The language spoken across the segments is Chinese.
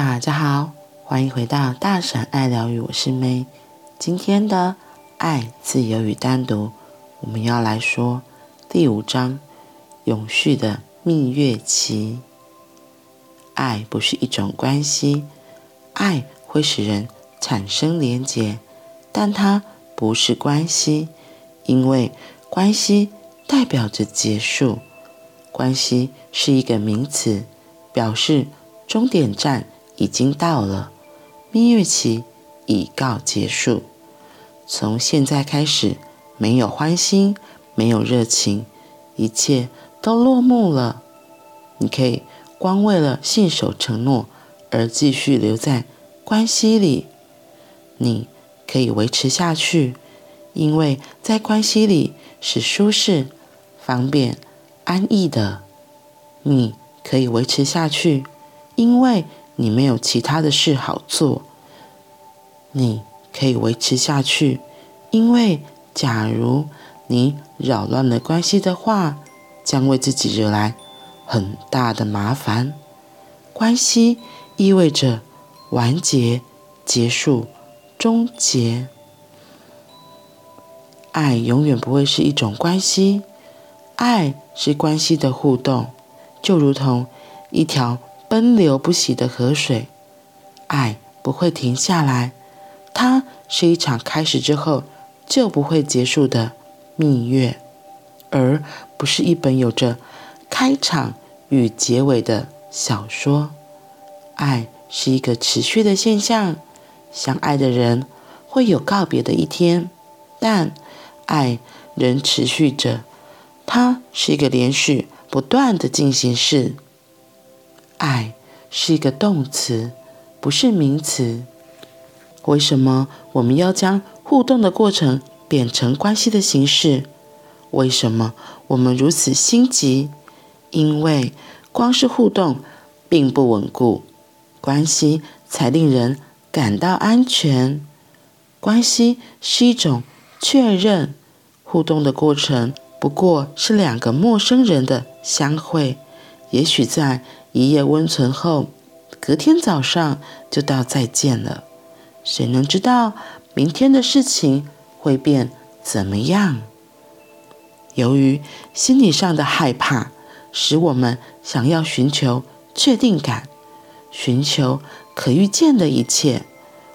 大家好，欢迎回到大婶爱疗愈，我是 May。今天的爱、自由与单独，我们要来说第五章：永续的蜜月期。爱不是一种关系，爱会使人产生连结，但它不是关系，因为关系代表着结束。关系是一个名词，表示终点站已经到了，蜜月期已告结束。从现在开始，没有欢欣，没有热情，一切都落幕了。你可以光为了信守承诺而继续留在关系里，你可以维持下去，因为在关系里是舒适、方便、安逸的。你可以维持下去，因为你没有其他的事好做。你可以维持下去，因为假如你扰乱了关系的话，将为自己惹来很大的麻烦。关系意味着完结、结束、终结。爱永远不会是一种关系，爱是关系的互动，就如同一条奔流不息的河水，爱不会停下来，它是一场开始之后就不会结束的蜜月，而不是一本有着开场与结尾的小说。爱是一个持续的现象，相爱的人会有告别的一天，但爱仍持续着。它是一个连续不断的进行式。爱是一个动词，不是名词。为什么我们要将互动的过程变成关系的形式？为什么我们如此心急？因为光是互动并不稳固。关系才令人感到安全。关系是一种确认，互动的过程不过是两个陌生人的相会。也许在一夜温存后，隔天早上就道再见了。谁能知道明天的事情会变怎么样？由于心理上的害怕，使我们想要寻求确定感。寻求可预见的一切，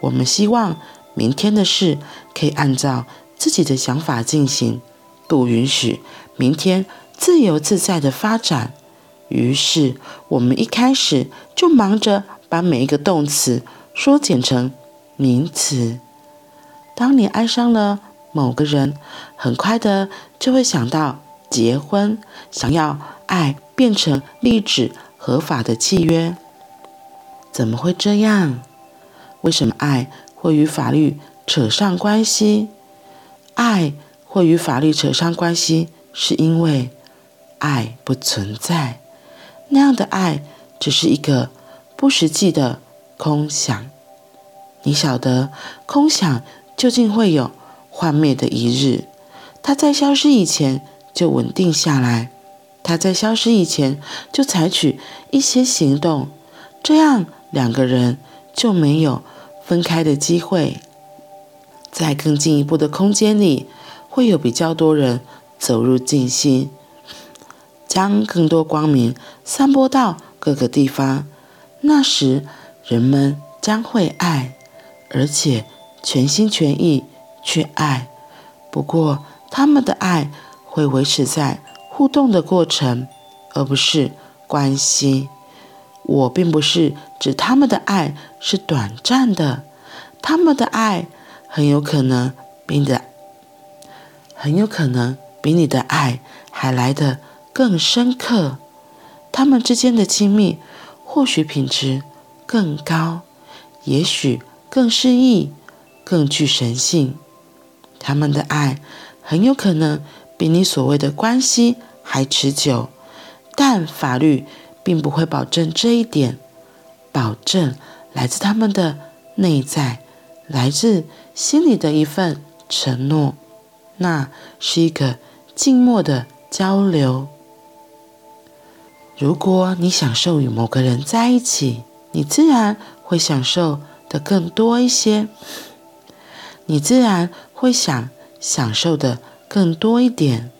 我们希望明天的事可以按照自己的想法进行，不允许明天自由自在的发展。于是，我们一开始就忙着把每一个动词缩减成名词。当你爱上了某个人，很快的就会想到结婚，想要爱变成立志合法的契约。怎么会这样？为什么爱会与法律扯上关系？爱会与法律扯上关系，是因为爱不存在。那样的爱只是一个不实际的空想。你晓得，空想究竟会有幻灭的一日。它在消失以前就稳定下来，它在消失以前就采取一些行动，这样。两个人就没有分开的机会，在更进一步的空间里，会有比较多人走入静心，将更多光明散播到各个地方。那时，人们将会爱，而且全心全意去爱。不过，他们的爱会维持在互动的过程，而不是关系。我并不是指他们的爱是短暂的，他们的爱很有可能比你的很有可能比你的爱还来得更深刻。他们之间的亲密或许品质更高，也许更诗意，更具神性。他们的爱很有可能比你所谓的关系还持久，但法律。并不会保证这一点，保证来自他们的内在，来自心里的一份承诺，那是一个静默的交流。如果你享受与某个人在一起，你自然会享受的更多一些，你自然会想享受的更多一点。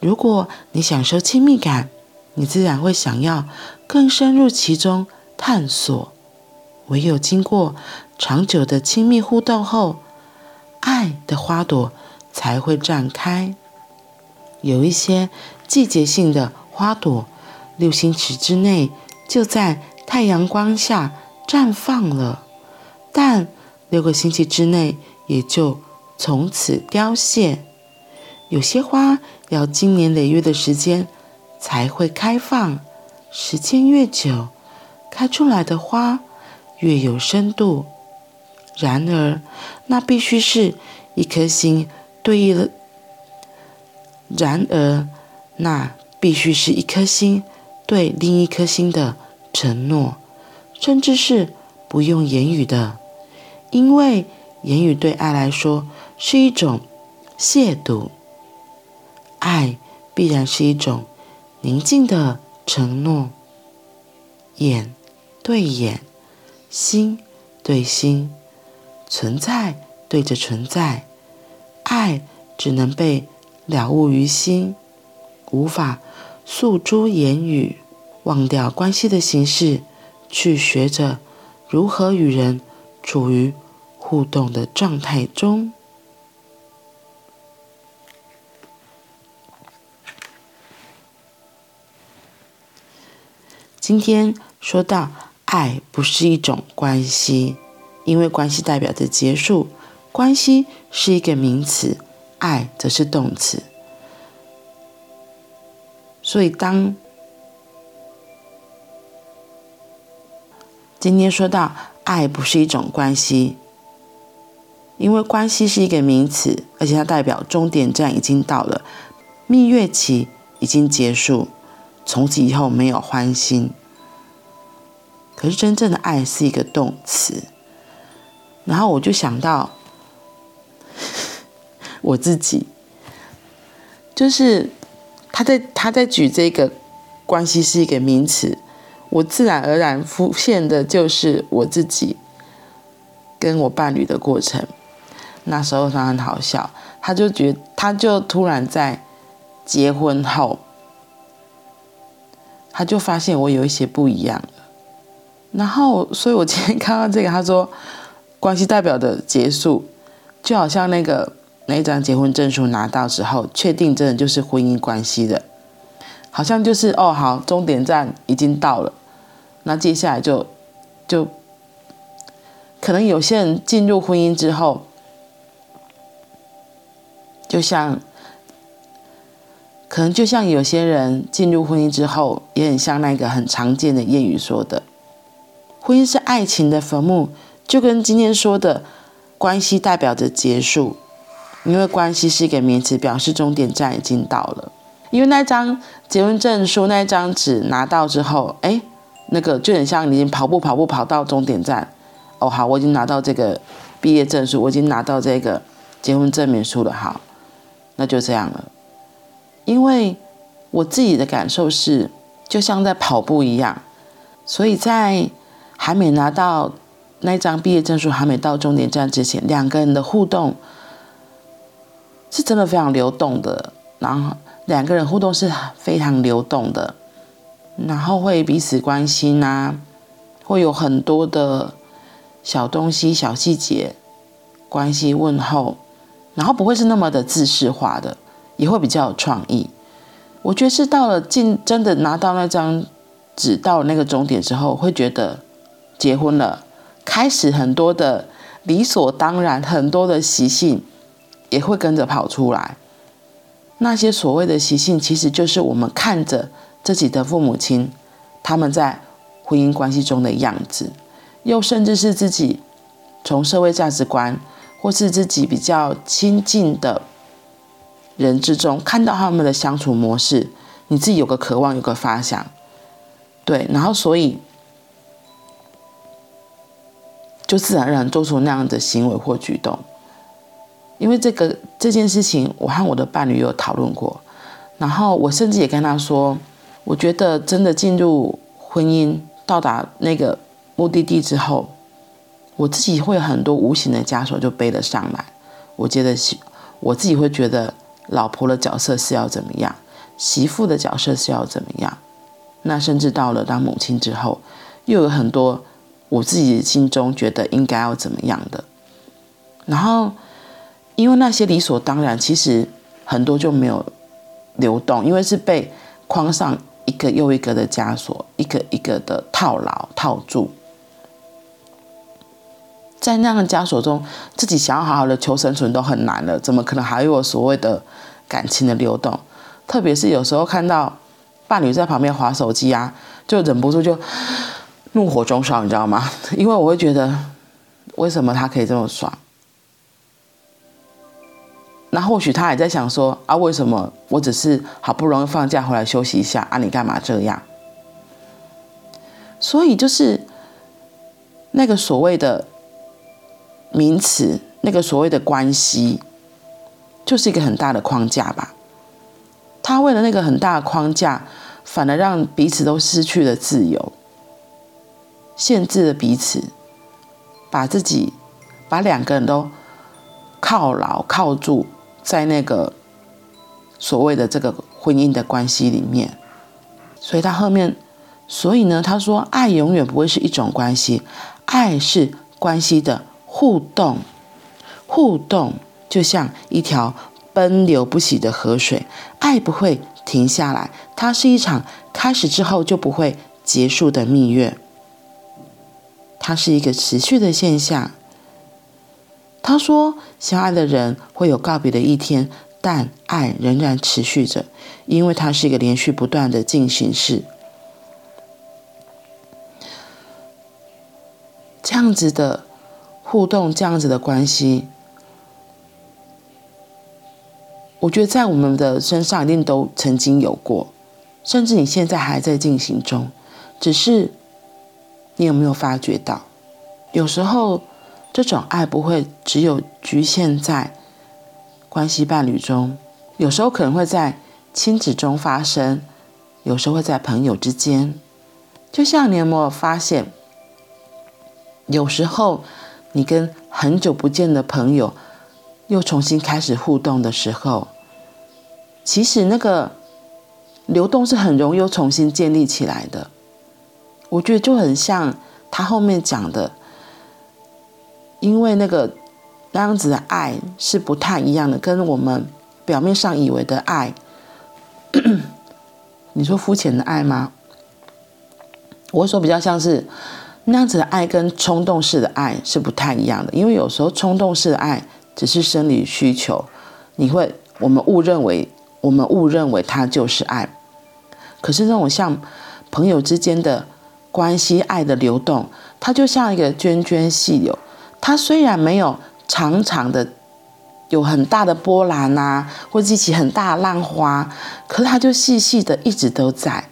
如果你享受亲密感，你自然会想要更深入其中探索。唯有经过长久的亲密互动后，爱的花朵才会绽开。有一些季节性的花朵，六星驰之内就在太阳光下绽放了，但六个星期之内也就从此凋谢。有些花要经年累月的时间才会开放，时间越久，开出来的花越有深度。然而，那必须是一颗心对应了。然而，那必须是一颗心对另一颗心的承诺，甚至是不用言语的，因为言语对爱来说是一种亵渎。爱必然是一种宁静的承诺，眼对眼，心对心，存在对着存在，爱只能被。了悟于心，无法诉诸言语，忘掉关系的形式，去学着如何与人处于互动的状态中。今天说到爱不是一种关系，因为关系代表着结束，关系是一个名词。爱则是动词，所以当今天说到爱不是一种关系，因为关系是一个名词，而且它代表终点站已经到了，蜜月期已经结束，从此以后没有欢心。可是真正的爱是一个动词，然后我就想到。我自己，就是他在他在举这个关系是一个名词，我自然而然浮现的就是我自己跟我伴侣的过程。那时候他很好笑，他就觉他就突然在结婚后，他就发现我有一些不一样。然后，所以我今天看到这个，他说关系代表的结束，就好像那个。那一张结婚证书拿到之后，确定真的就是婚姻关系的，好像就是哦，好，终点站已经到了，那接下来就就可能有些人进入婚姻之后，就像可能就像有些人进入婚姻之后，也很像那个很常见的谚语说的，婚姻是爱情的坟墓，就跟今天说的关系代表着结束。因为关系是一个名词，表示终点站已经到了。因为那张结婚证书那张纸拿到之后，哎，那个就很像你已经跑步跑步跑到终点站。哦，好，我已经拿到这个毕业证书，我已经拿到这个结婚证明书了。好，那就这样了。因为我自己的感受是，就像在跑步一样，所以在还没拿到那张毕业证书，还没到终点站之前，两个人的互动。是真的非常流动的，然后两个人互动是非常流动的，然后会彼此关心啊，会有很多的小东西、小细节，关系问候，然后不会是那么的自式化的，也会比较有创意。我觉得是到了进真的拿到那张纸到那个终点之后，会觉得结婚了，开始很多的理所当然，很多的习性。也会跟着跑出来。那些所谓的习性，其实就是我们看着自己的父母亲，他们在婚姻关系中的样子，又甚至是自己从社会价值观，或是自己比较亲近的人之中看到他们的相处模式，你自己有个渴望，有个发想，对，然后所以就自然而然做出那样的行为或举动。因为这个这件事情，我和我的伴侣有讨论过，然后我甚至也跟他说，我觉得真的进入婚姻，到达那个目的地之后，我自己会有很多无形的枷锁就背了上来。我觉得，我自己会觉得，老婆的角色是要怎么样，媳妇的角色是要怎么样。那甚至到了当母亲之后，又有很多我自己心中觉得应该要怎么样的。然后，因为那些理所当然，其实很多就没有流动，因为是被框上一个又一个的枷锁，一个一个的套牢套住。在那样的枷锁中，自己想要好好的求生存都很难了，怎么可能还有所谓的感情的流动？特别是有时候看到。伴侣在旁边划手机啊，就忍不住就怒火中烧，你知道吗？因为我会觉得，为什么他可以这么爽？那或许他也在想说啊，为什么我只是好不容易放假回来休息一下啊，你干嘛这样？所以就是那个所谓的名词，那个所谓的关系，就是一个很大的框架吧。他为了那个很大的框架。反而让彼此都失去了自由，限制了彼此，把自己，把两个人都靠牢靠住在那个所谓的这个婚姻的关系里面。所以他后面，所以呢，他说，爱永远不会是一种关系，爱是关系的互动，互动就像一条奔流不息的河水，爱不会。停下来，它是一场开始之后就不会结束的蜜月。它是一个持续的现象。他说，相爱的人会有告别的一天，但爱仍然持续着，因为它是一个连续不断的进行式。这样子的互动，这样子的关系。我觉得在我们的身上一定都曾经有过，甚至你现在还在进行中，只是你有没有发觉到，有时候这种爱不会只有局限在关系伴侣中，有时候可能会在亲子中发生，有时候会在朋友之间。就像你有没有发现，有时候你跟很久不见的朋友又重新开始互动的时候，其实那个流动是很容易又重新建立起来的，我觉得就很像他后面讲的，因为那个那样子的爱是不太一样的，跟我们表面上以为的爱，你说肤浅的爱吗？我所比较像是那样子的爱跟冲动式的爱是不太一样的，因为有时候冲动式的爱只是生理需求，你会我们误认为。我们误认为它就是爱，可是那种像朋友之间的关系、爱的流动，它就像一个涓涓细流。它虽然没有长长的、有很大的波澜啊，或激起很大的浪花，可是它就细细的一直都在。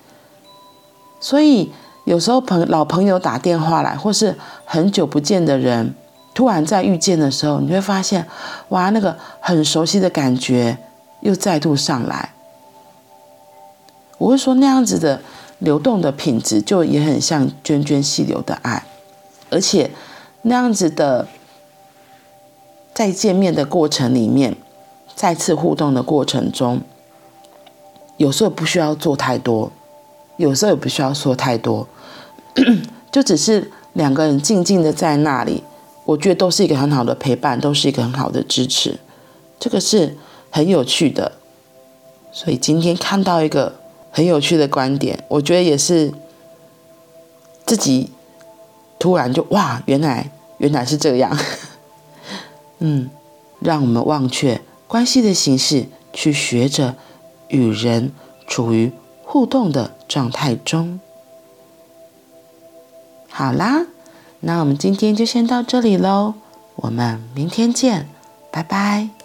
所以有时候朋老朋友打电话来，或是很久不见的人突然在遇见的时候，你会发现，哇，那个很熟悉的感觉。又再度上来，我会说那样子的流动的品质，就也很像涓涓细流的爱，而且那样子的在见面的过程里面，再次互动的过程中，有时候不需要做太多，有时候也不需要说太多，就只是两个人静静的在那里，我觉得都是一个很好的陪伴，都是一个很好的支持，这个是。很有趣的，所以今天看到一个很有趣的观点，我觉得也是自己突然就哇，原来原来是这样，嗯，让我们忘却关系的形式，去学着与人处于互动的状态中。好啦，那我们今天就先到这里喽，我们明天见，拜拜。